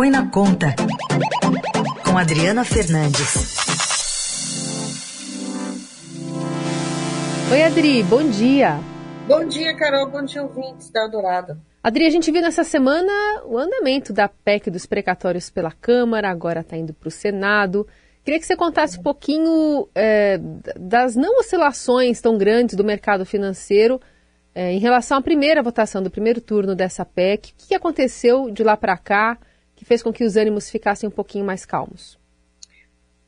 Põe na Conta, com Adriana Fernandes. Oi, Adri, bom dia. Bom dia, Carol, bom dia, ouvintes da Eldorado. Adri, a gente viu nessa semana o andamento da PEC dos precatórios pela Câmara, agora está indo para o Senado. Queria que você contasse um pouquinho é, das não oscilações tão grandes do mercado financeiro é, em relação à primeira votação do primeiro turno dessa PEC. O que aconteceu de lá para cá que fez com que os ânimos ficassem um pouquinho mais calmos?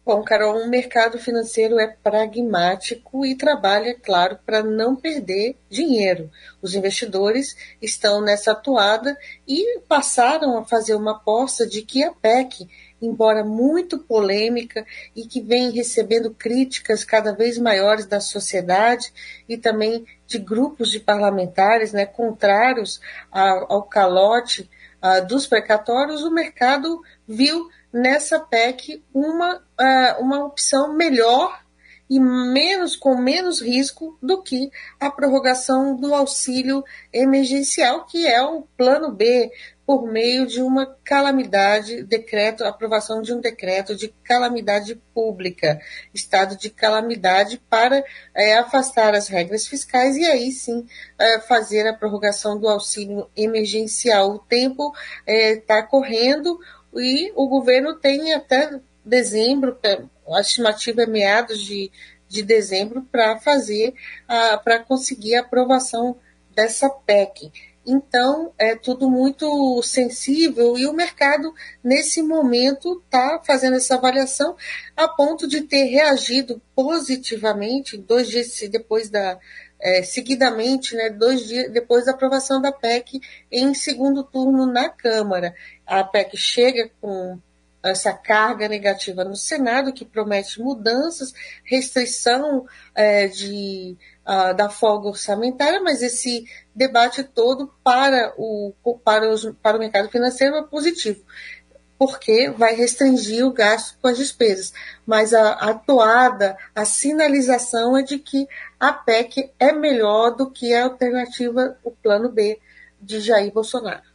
Bom, Carol, o mercado financeiro é pragmático e trabalha, claro, para não perder dinheiro. Os investidores estão nessa atuada e passaram a fazer uma aposta de que a PEC embora muito polêmica e que vem recebendo críticas cada vez maiores da sociedade e também de grupos de parlamentares né, contrários ao calote uh, dos precatórios, o mercado viu nessa PEC uma, uh, uma opção melhor e menos com menos risco do que a prorrogação do auxílio emergencial, que é o plano B, por meio de uma calamidade, decreto, aprovação de um decreto de calamidade pública, estado de calamidade, para é, afastar as regras fiscais e aí sim é, fazer a prorrogação do auxílio emergencial. O tempo está é, correndo e o governo tem até dezembro, a estimativa é meados de, de dezembro, para fazer, para conseguir a aprovação dessa PEC. Então, é tudo muito sensível e o mercado, nesse momento, está fazendo essa avaliação a ponto de ter reagido positivamente dois dias depois da. É, seguidamente, né, dois dias depois da aprovação da PEC em segundo turno na Câmara. A PEC chega com essa carga negativa no Senado, que promete mudanças, restrição é, de, uh, da folga orçamentária, mas esse debate todo para o, para, os, para o mercado financeiro é positivo, porque vai restringir o gasto com as despesas. Mas a, a toada, a sinalização é de que a PEC é melhor do que a alternativa, o plano B de Jair Bolsonaro.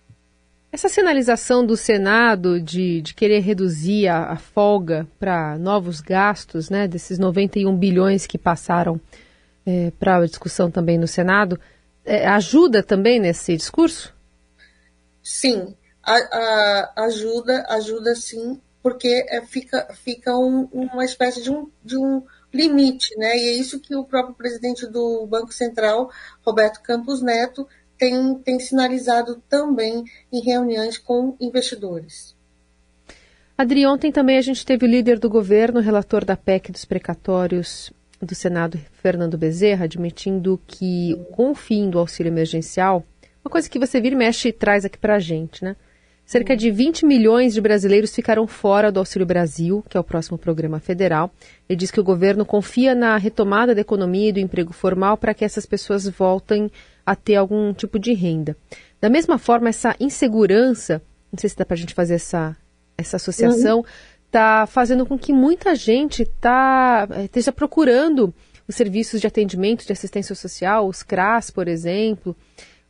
Essa sinalização do Senado de, de querer reduzir a, a folga para novos gastos, né, desses 91 bilhões que passaram é, para a discussão também no Senado, é, ajuda também nesse discurso? Sim, a, a, ajuda, ajuda sim, porque é, fica, fica um, uma espécie de um, de um limite, né? E é isso que o próprio presidente do Banco Central, Roberto Campos Neto, tem, tem sinalizado também em reuniões com investidores. Adri, ontem também a gente teve o líder do governo, relator da PEC dos precatórios do Senado, Fernando Bezerra, admitindo que com o fim do auxílio emergencial, uma coisa que você vira e mexe e traz aqui para a gente, né? Cerca de 20 milhões de brasileiros ficaram fora do Auxílio Brasil, que é o próximo programa federal. Ele diz que o governo confia na retomada da economia e do emprego formal para que essas pessoas voltem a ter algum tipo de renda. Da mesma forma, essa insegurança, não sei se dá para a gente fazer essa, essa associação, está fazendo com que muita gente tá, eh, esteja procurando os serviços de atendimento de assistência social, os CRAS, por exemplo,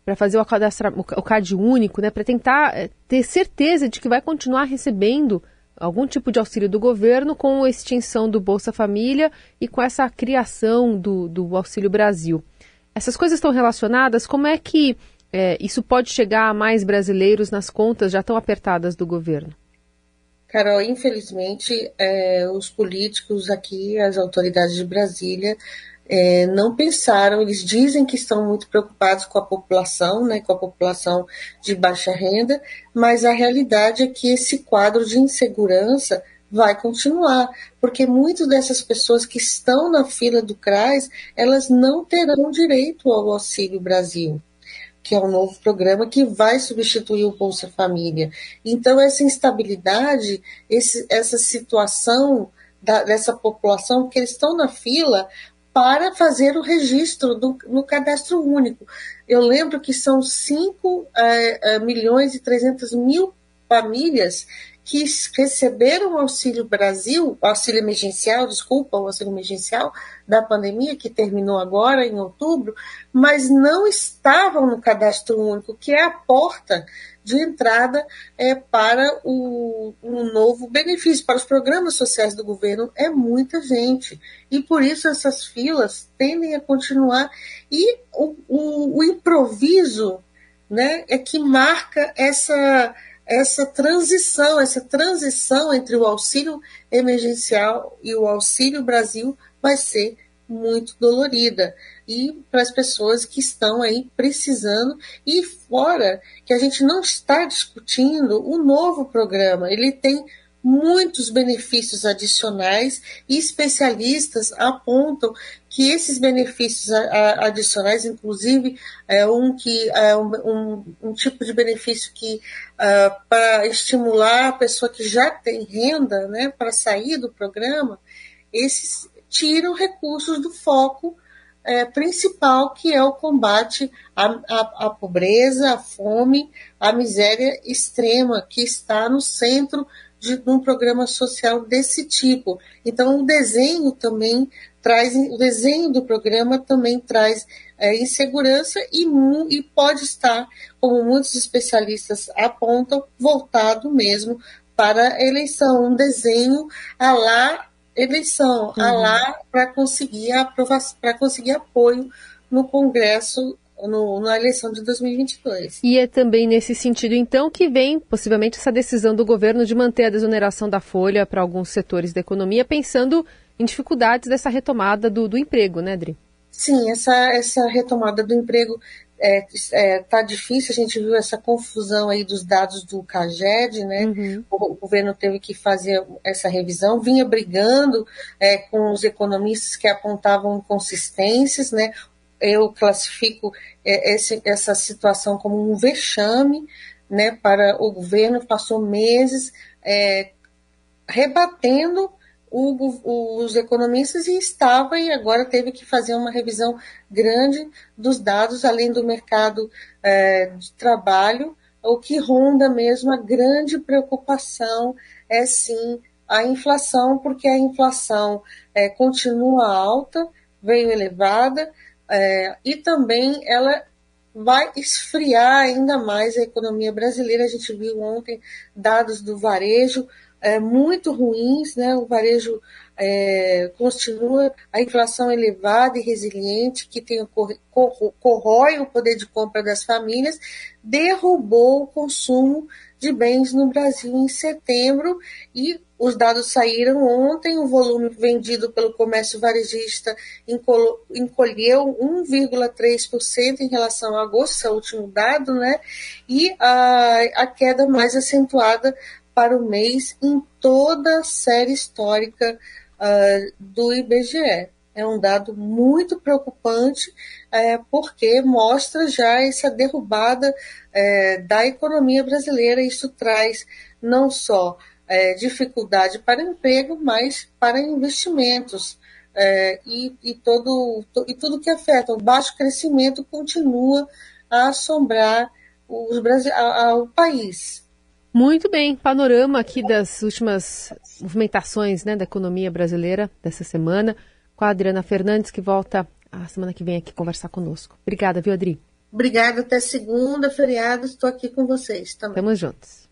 para fazer o, o CAD único, né, para tentar eh, ter certeza de que vai continuar recebendo algum tipo de auxílio do governo com a extinção do Bolsa Família e com essa criação do, do Auxílio Brasil. Essas coisas estão relacionadas? Como é que é, isso pode chegar a mais brasileiros nas contas já tão apertadas do governo? Carol, infelizmente, é, os políticos aqui, as autoridades de Brasília, é, não pensaram, eles dizem que estão muito preocupados com a população, né, com a população de baixa renda, mas a realidade é que esse quadro de insegurança vai continuar, porque muitas dessas pessoas que estão na fila do CRAS, elas não terão direito ao Auxílio Brasil, que é um novo programa que vai substituir o Bolsa Família. Então, essa instabilidade, esse, essa situação da, dessa população, que eles estão na fila para fazer o registro do, no cadastro único. Eu lembro que são 5 é, é, milhões e 300 mil famílias que receberam o Auxílio Brasil, auxílio emergencial, desculpa, o auxílio emergencial da pandemia, que terminou agora em outubro, mas não estavam no cadastro único, que é a porta de entrada é, para o, o novo benefício, para os programas sociais do governo. É muita gente. E por isso essas filas tendem a continuar. E o, o, o improviso né, é que marca essa essa transição, essa transição entre o auxílio emergencial e o auxílio Brasil vai ser muito dolorida. E para as pessoas que estão aí precisando e fora que a gente não está discutindo o novo programa, ele tem muitos benefícios adicionais e especialistas apontam que esses benefícios adicionais, inclusive é um que é um, um, um tipo de benefício que uh, para estimular a pessoa que já tem renda, né, para sair do programa, esses tiram recursos do foco é, principal, que é o combate à, à, à pobreza, à fome, à miséria extrema, que está no centro de um programa social desse tipo. Então, o desenho também traz, o desenho do programa também traz é, insegurança e, e pode estar, como muitos especialistas apontam, voltado mesmo para a eleição, um desenho a lá eleição, uhum. a lá para conseguir aprovação, para conseguir apoio no Congresso no, na eleição de 2022. E é também nesse sentido, então, que vem possivelmente essa decisão do governo de manter a desoneração da folha para alguns setores da economia, pensando em dificuldades dessa retomada do, do emprego, né, Adri? Sim, essa, essa retomada do emprego é, é, tá difícil, a gente viu essa confusão aí dos dados do CAGED, né? Uhum. O, o, governo teve que fazer essa revisão, vinha brigando é, com os economistas que apontavam inconsistências, né? Eu classifico é, esse, essa situação como um vexame, né? Para o governo, passou meses é, rebatendo o, os economistas e estava e agora teve que fazer uma revisão grande dos dados, além do mercado é, de trabalho, o que ronda mesmo a grande preocupação é sim a inflação, porque a inflação é, continua alta, veio elevada, é, e também ela vai esfriar ainda mais a economia brasileira. A gente viu ontem dados do varejo é, muito ruins, né? o varejo é, continua a inflação elevada e resiliente, que tem, corrói o poder de compra das famílias, derrubou o consumo de bens no Brasil em setembro e os dados saíram ontem, o volume vendido pelo comércio varejista encolheu 1,3% em relação a agosto, é o último dado, né? E a, a queda mais acentuada para o mês em toda a série histórica uh, do IBGE. É um dado muito preocupante, é, porque mostra já essa derrubada é, da economia brasileira. Isso traz não só é, dificuldade para emprego, mas para investimentos. É, e, e, todo, e tudo que afeta o baixo crescimento continua a assombrar os, a, a, o país. Muito bem, panorama aqui das últimas movimentações né, da economia brasileira dessa semana, com a Adriana Fernandes, que volta a semana que vem aqui conversar conosco. Obrigada, viu, Adri? Obrigada, até segunda, feriado, estou aqui com vocês também. Estamos juntos.